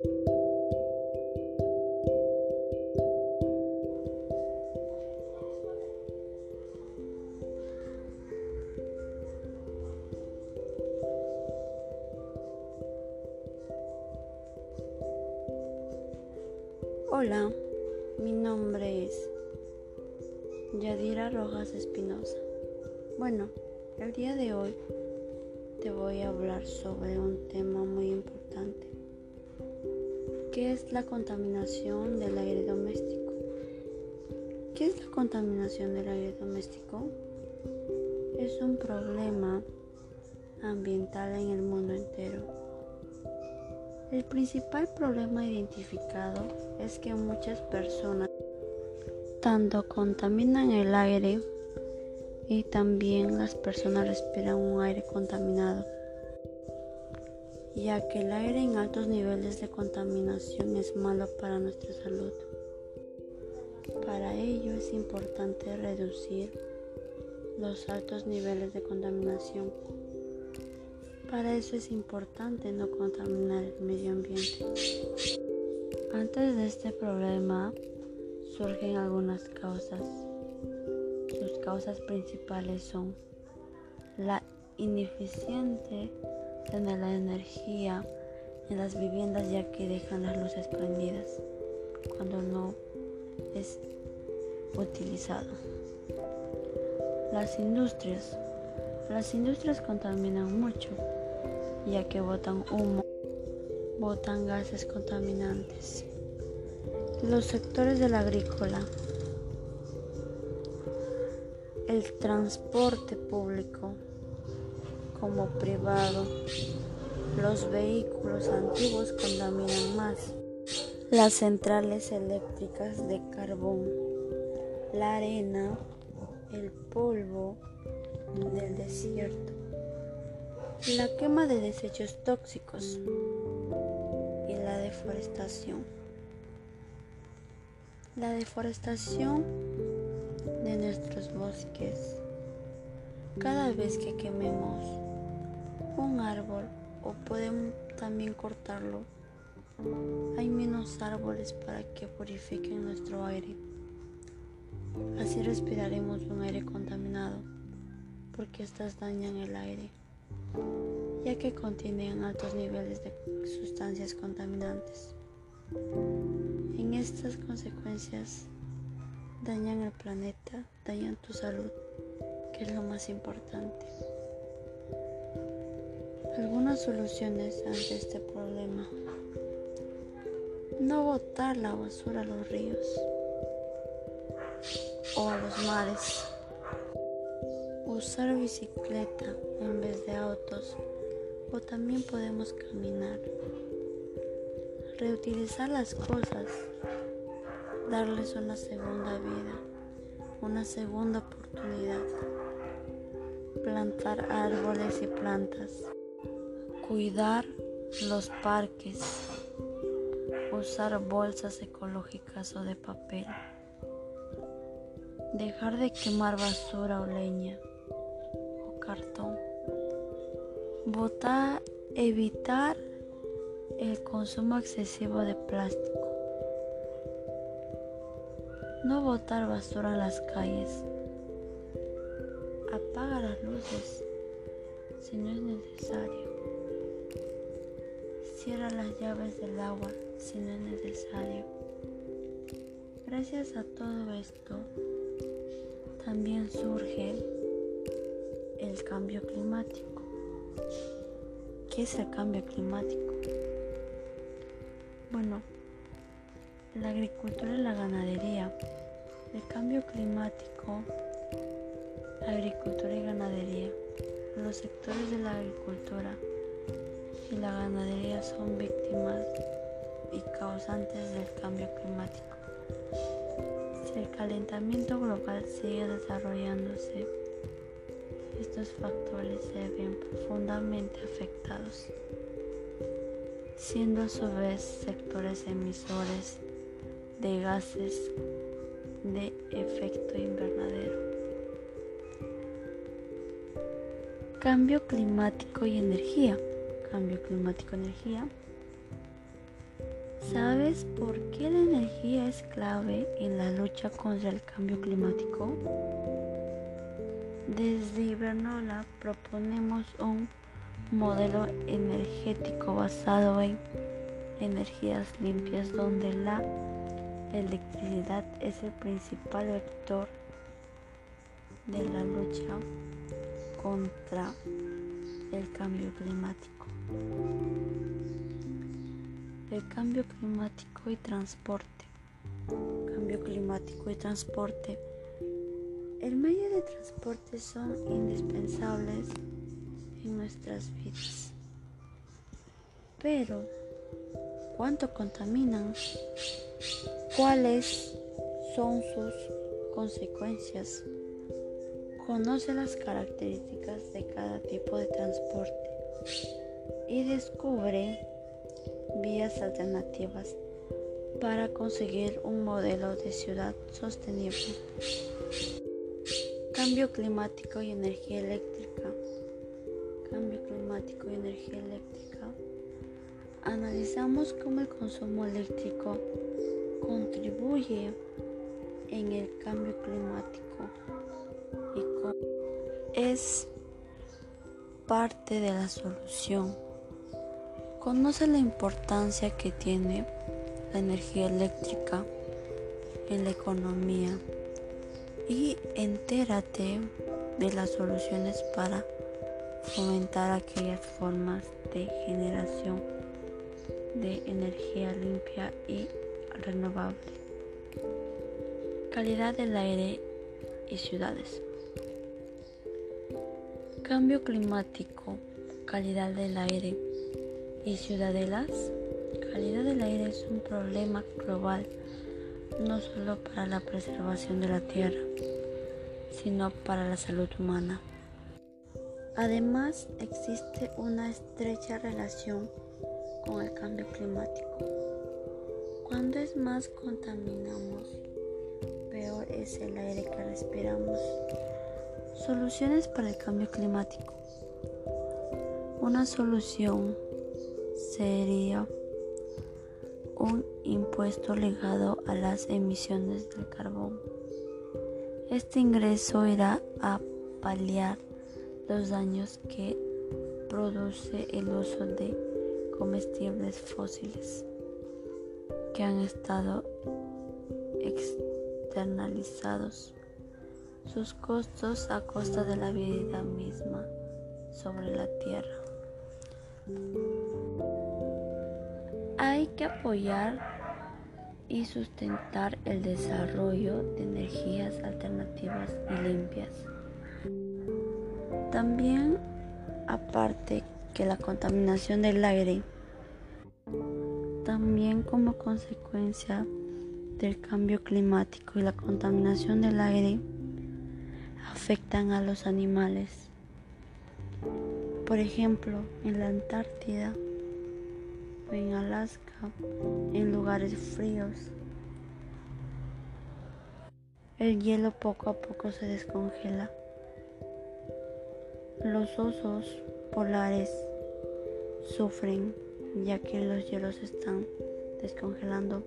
Hola, mi nombre es Yadira Rojas Espinosa. Bueno, el día de hoy te voy a hablar sobre un tema muy importante, que es la contaminación del aire doméstico. ¿Qué es la contaminación del aire doméstico? Es un problema ambiental en el mundo entero el principal problema identificado es que muchas personas tanto contaminan el aire y también las personas respiran un aire contaminado, ya que el aire en altos niveles de contaminación es malo para nuestra salud. Para ello es importante reducir los altos niveles de contaminación para eso es importante no contaminar el medio ambiente. Antes de este problema surgen algunas causas. Sus causas principales son la ineficiente de la energía en las viviendas ya que dejan las luces prendidas cuando no es utilizado. Las industrias. Las industrias contaminan mucho ya que botan humo, botan gases contaminantes. Los sectores del agrícola, el transporte público como privado, los vehículos antiguos contaminan más. Las centrales eléctricas de carbón, la arena, el polvo del desierto la quema de desechos tóxicos y la deforestación. La deforestación de nuestros bosques. Cada vez que quememos un árbol o podemos también cortarlo, hay menos árboles para que purifiquen nuestro aire. Así respiraremos un aire contaminado porque estas dañan el aire ya que contienen altos niveles de sustancias contaminantes. En estas consecuencias dañan el planeta, dañan tu salud, que es lo más importante. Algunas soluciones ante este problema. No botar la basura a los ríos o a los mares usar bicicleta en vez de autos o también podemos caminar. Reutilizar las cosas, darles una segunda vida, una segunda oportunidad. Plantar árboles y plantas. Cuidar los parques. Usar bolsas ecológicas o de papel. Dejar de quemar basura o leña cartón. Votar, evitar el consumo excesivo de plástico. No botar basura en las calles. Apaga las luces si no es necesario. Cierra las llaves del agua si no es necesario. Gracias a todo esto, también surge el cambio climático. ¿Qué es el cambio climático? Bueno, la agricultura y la ganadería. El cambio climático, agricultura y ganadería. Los sectores de la agricultura y la ganadería son víctimas y causantes del cambio climático. Si el calentamiento global sigue desarrollándose, estos factores se ven profundamente afectados, siendo a su vez sectores emisores de gases de efecto invernadero. Cambio climático y energía. Cambio climático energía. ¿Sabes por qué la energía es clave en la lucha contra el cambio climático? Desde Ibernola proponemos un modelo energético basado en energías limpias donde la electricidad es el principal vector de la lucha contra el cambio climático. El cambio climático y transporte. Cambio climático y transporte. El medio de transporte son indispensables en nuestras vidas. Pero, ¿cuánto contaminan? ¿Cuáles son sus consecuencias? Conoce las características de cada tipo de transporte y descubre vías alternativas para conseguir un modelo de ciudad sostenible. Cambio climático y energía eléctrica. Cambio climático y energía eléctrica. Analizamos cómo el consumo eléctrico contribuye en el cambio climático y cómo es parte de la solución. Conoce la importancia que tiene la energía eléctrica en la economía y entérate de las soluciones para fomentar aquellas formas de generación de energía limpia y renovable. Calidad del aire y ciudades. Cambio climático, calidad del aire y ciudadelas, calidad del aire es un problema global no solo para la preservación de la tierra, sino para la salud humana. Además, existe una estrecha relación con el cambio climático. Cuando es más contaminamos, peor es el aire que respiramos. Soluciones para el cambio climático. Una solución sería un impuesto ligado a las emisiones del carbón. Este ingreso irá a paliar los daños que produce el uso de comestibles fósiles que han estado externalizados sus costos a costa de la vida misma sobre la tierra. Hay que apoyar y sustentar el desarrollo de energías alternativas y limpias. También, aparte que la contaminación del aire, también como consecuencia del cambio climático y la contaminación del aire, afectan a los animales. Por ejemplo, en la Antártida, en Alaska, en lugares fríos. El hielo poco a poco se descongela. Los osos polares sufren ya que los hielos están descongelando.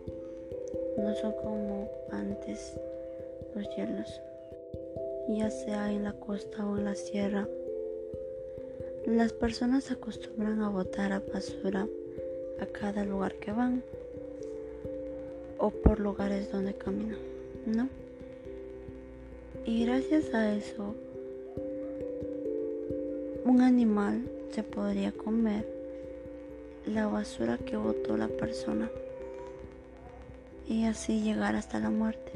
No son como antes los hielos, ya sea en la costa o en la sierra. Las personas acostumbran a botar a basura a cada lugar que van o por lugares donde caminan, ¿no? Y gracias a eso, un animal se podría comer la basura que botó la persona y así llegar hasta la muerte.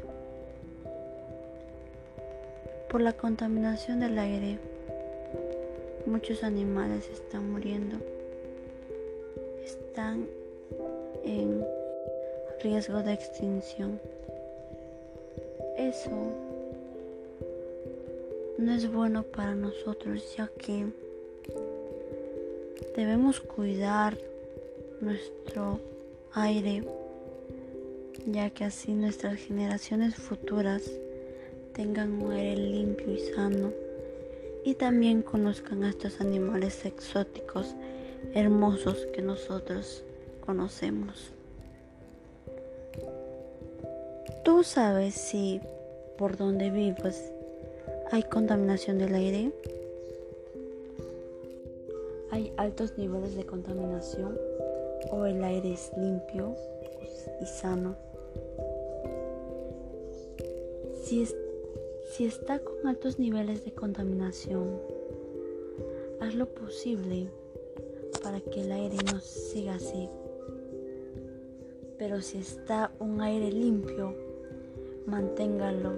Por la contaminación del aire, muchos animales están muriendo están en riesgo de extinción. Eso no es bueno para nosotros ya que debemos cuidar nuestro aire ya que así nuestras generaciones futuras tengan un aire limpio y sano y también conozcan a estos animales exóticos hermosos que nosotros conocemos. ¿Tú sabes si por donde vives hay contaminación del aire? ¿Hay altos niveles de contaminación o el aire es limpio y sano? Si, si está con altos niveles de contaminación, haz lo posible para que el aire no siga así. Pero si está un aire limpio, manténgalo,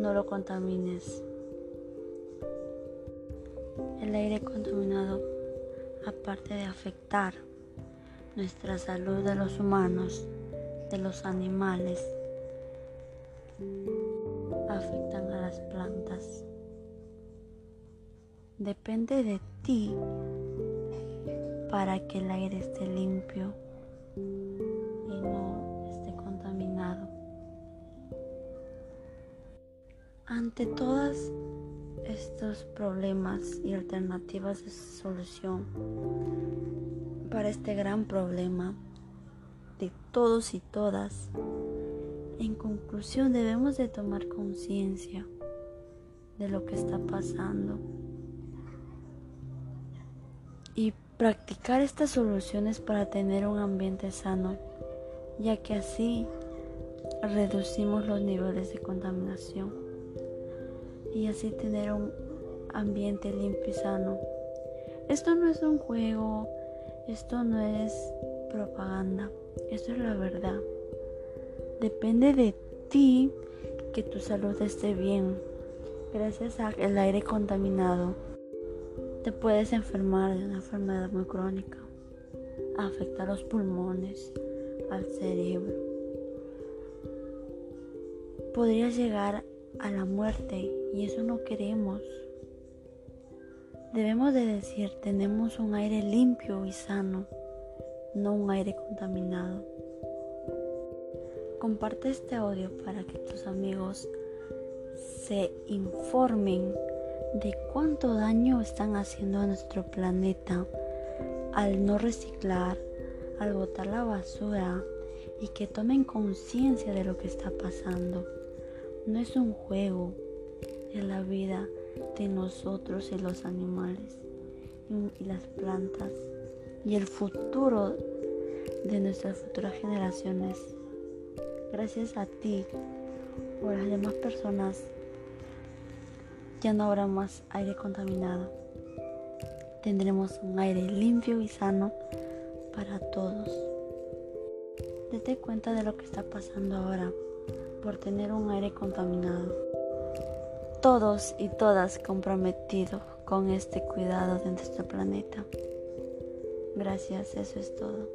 no lo contamines. El aire contaminado, aparte de afectar nuestra salud de los humanos, de los animales, afectan a las plantas. Depende de ti para que el aire esté limpio y no esté contaminado. Ante todos estos problemas y alternativas de solución para este gran problema de todos y todas, en conclusión debemos de tomar conciencia de lo que está pasando y practicar estas soluciones para tener un ambiente sano, ya que así reducimos los niveles de contaminación y así tener un ambiente limpio y sano. Esto no es un juego, esto no es propaganda, esto es la verdad. Depende de ti que tu salud esté bien, gracias al aire contaminado te puedes enfermar de una enfermedad muy crónica. Afecta a los pulmones, al cerebro. Podrías llegar a la muerte y eso no queremos. Debemos de decir, tenemos un aire limpio y sano, no un aire contaminado. Comparte este audio para que tus amigos se informen de cuánto daño están haciendo a nuestro planeta al no reciclar, al botar la basura y que tomen conciencia de lo que está pasando. No es un juego, es la vida de nosotros y los animales y las plantas y el futuro de nuestras futuras generaciones. Gracias a ti o a las demás personas ya no habrá más aire contaminado. Tendremos un aire limpio y sano para todos. Date cuenta de lo que está pasando ahora por tener un aire contaminado. Todos y todas comprometidos con este cuidado de nuestro planeta. Gracias, eso es todo.